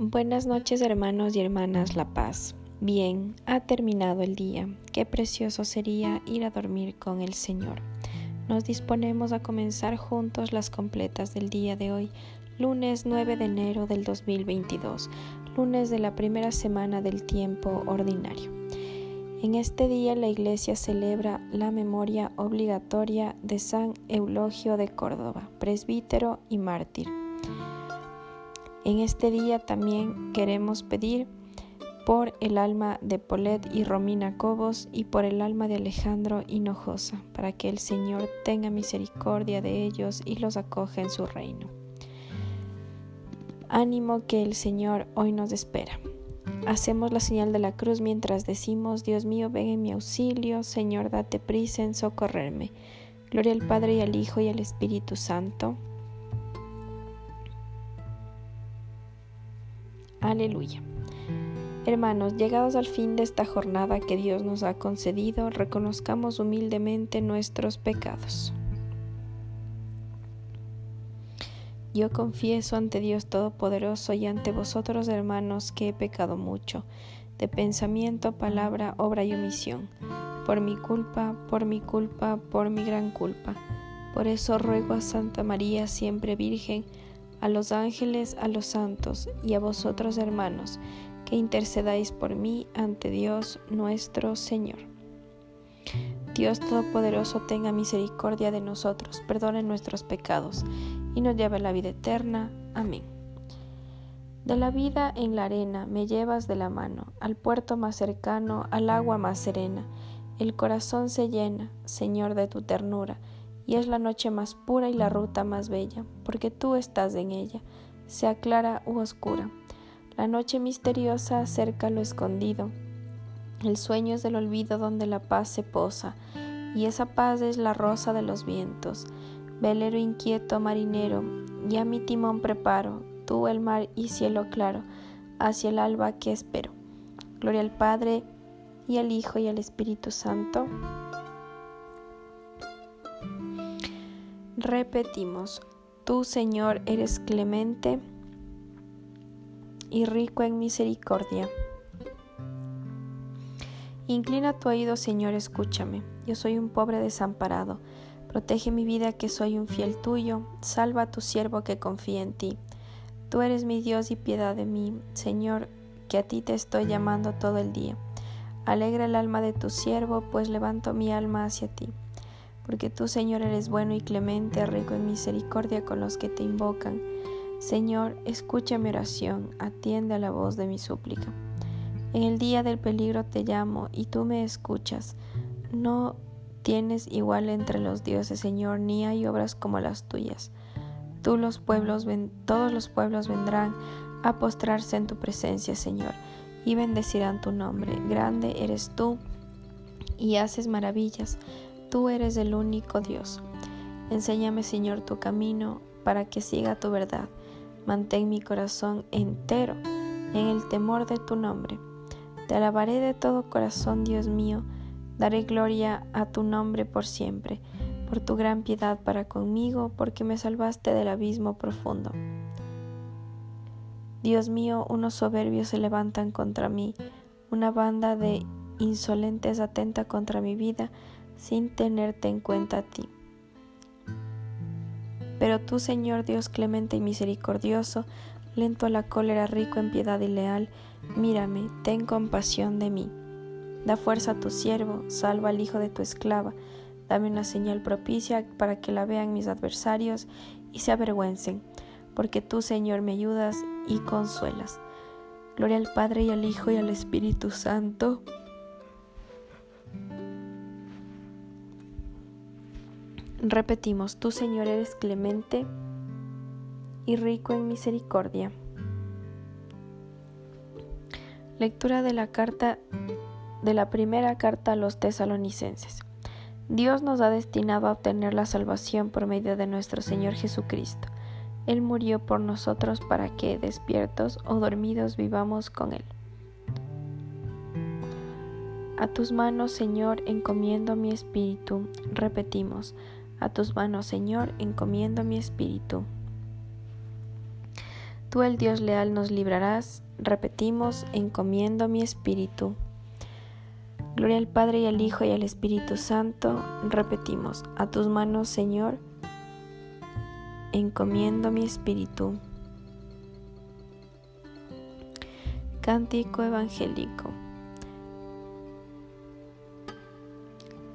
Buenas noches hermanos y hermanas La Paz. Bien, ha terminado el día. Qué precioso sería ir a dormir con el Señor. Nos disponemos a comenzar juntos las completas del día de hoy, lunes 9 de enero del 2022, lunes de la primera semana del tiempo ordinario. En este día la Iglesia celebra la memoria obligatoria de San Eulogio de Córdoba, presbítero y mártir. En este día también queremos pedir por el alma de Polet y Romina Cobos y por el alma de Alejandro Hinojosa, para que el Señor tenga misericordia de ellos y los acoja en su reino. Ánimo que el Señor hoy nos espera. Hacemos la señal de la cruz mientras decimos, Dios mío, ven en mi auxilio, Señor, date prisa en socorrerme. Gloria al Padre y al Hijo y al Espíritu Santo Aleluya. Hermanos, llegados al fin de esta jornada que Dios nos ha concedido, reconozcamos humildemente nuestros pecados. Yo confieso ante Dios Todopoderoso y ante vosotros, hermanos, que he pecado mucho, de pensamiento, palabra, obra y omisión, por mi culpa, por mi culpa, por mi gran culpa. Por eso ruego a Santa María, siempre Virgen, a los ángeles, a los santos y a vosotros hermanos, que intercedáis por mí ante Dios nuestro Señor. Dios Todopoderoso tenga misericordia de nosotros, perdone nuestros pecados y nos lleve a la vida eterna. Amén. De la vida en la arena me llevas de la mano, al puerto más cercano, al agua más serena. El corazón se llena, Señor, de tu ternura y es la noche más pura y la ruta más bella, porque tú estás en ella, sea clara u oscura. La noche misteriosa acerca lo escondido, el sueño es del olvido donde la paz se posa, y esa paz es la rosa de los vientos. Velero inquieto, marinero, ya mi timón preparo, tú el mar y cielo claro, hacia el alba que espero. Gloria al Padre, y al Hijo, y al Espíritu Santo Repetimos, tú Señor eres clemente y rico en misericordia. Inclina tu oído, Señor, escúchame. Yo soy un pobre desamparado. Protege mi vida, que soy un fiel tuyo. Salva a tu siervo que confía en ti. Tú eres mi Dios y piedad de mí, Señor, que a ti te estoy llamando todo el día. Alegra el alma de tu siervo, pues levanto mi alma hacia ti porque tú, Señor, eres bueno y clemente, rico en misericordia con los que te invocan. Señor, escucha mi oración, atiende a la voz de mi súplica. En el día del peligro te llamo y tú me escuchas. No tienes igual entre los dioses, Señor, ni hay obras como las tuyas. Tú los pueblos todos los pueblos vendrán a postrarse en tu presencia, Señor, y bendecirán tu nombre. Grande eres tú y haces maravillas. Tú eres el único Dios. Enséñame, Señor, tu camino para que siga tu verdad. Mantén mi corazón entero en el temor de tu nombre. Te alabaré de todo corazón, Dios mío. Daré gloria a tu nombre por siempre, por tu gran piedad para conmigo, porque me salvaste del abismo profundo. Dios mío, unos soberbios se levantan contra mí, una banda de insolentes atenta contra mi vida, sin tenerte en cuenta a ti. Pero tú, Señor Dios clemente y misericordioso, lento a la cólera, rico en piedad y leal, mírame, ten compasión de mí. Da fuerza a tu siervo, salva al hijo de tu esclava, dame una señal propicia para que la vean mis adversarios y se avergüencen, porque tú, Señor, me ayudas y consuelas. Gloria al Padre y al Hijo y al Espíritu Santo Repetimos, tú Señor eres clemente y rico en misericordia. Lectura de la carta de la primera carta a los tesalonicenses. Dios nos ha destinado a obtener la salvación por medio de nuestro Señor Jesucristo. Él murió por nosotros para que, despiertos o dormidos, vivamos con Él. A tus manos, Señor, encomiendo mi espíritu. Repetimos, a tus manos, Señor, encomiendo mi espíritu. Tú el Dios leal nos librarás, repetimos, encomiendo mi espíritu. Gloria al Padre y al Hijo y al Espíritu Santo, repetimos, a tus manos, Señor, encomiendo mi espíritu. Cántico evangélico.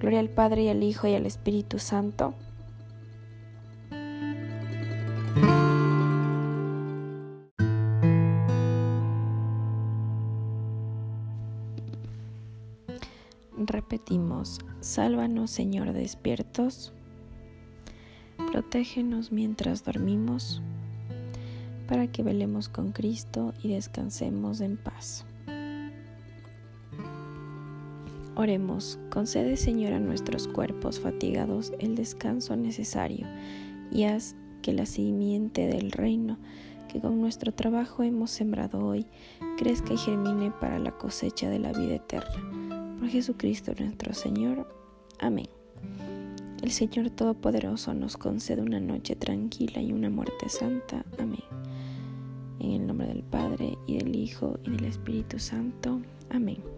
Gloria al Padre y al Hijo y al Espíritu Santo Repetimos, sálvanos Señor despiertos, protégenos mientras dormimos, para que velemos con Cristo y descansemos en paz. Oremos, concede Señor a nuestros cuerpos fatigados el descanso necesario y haz que la simiente del reino que con nuestro trabajo hemos sembrado hoy crezca y germine para la cosecha de la vida eterna por Jesucristo nuestro Señor. Amén. El Señor Todopoderoso nos concede una noche tranquila y una muerte santa. Amén. En el nombre del Padre y del Hijo y del Espíritu Santo. Amén.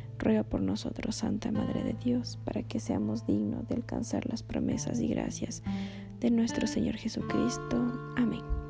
Ruega por nosotros, Santa Madre de Dios, para que seamos dignos de alcanzar las promesas y gracias de nuestro Señor Jesucristo. Amén.